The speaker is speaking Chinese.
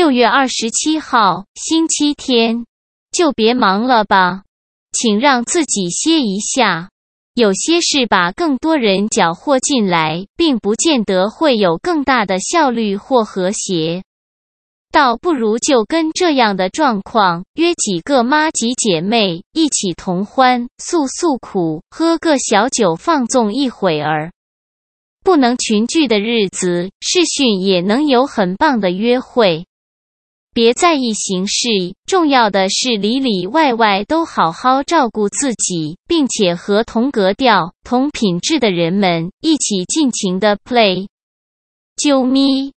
六月二十七号，星期天，就别忙了吧，请让自己歇一下。有些事把更多人搅和进来，并不见得会有更大的效率或和谐。倒不如就跟这样的状况，约几个妈吉姐妹，一起同欢，诉诉苦，喝个小酒，放纵一会儿。不能群聚的日子，视讯也能有很棒的约会。别在意形式，重要的是里里外外都好好照顾自己，并且和同格调、同品质的人们一起尽情的 play。啾咪。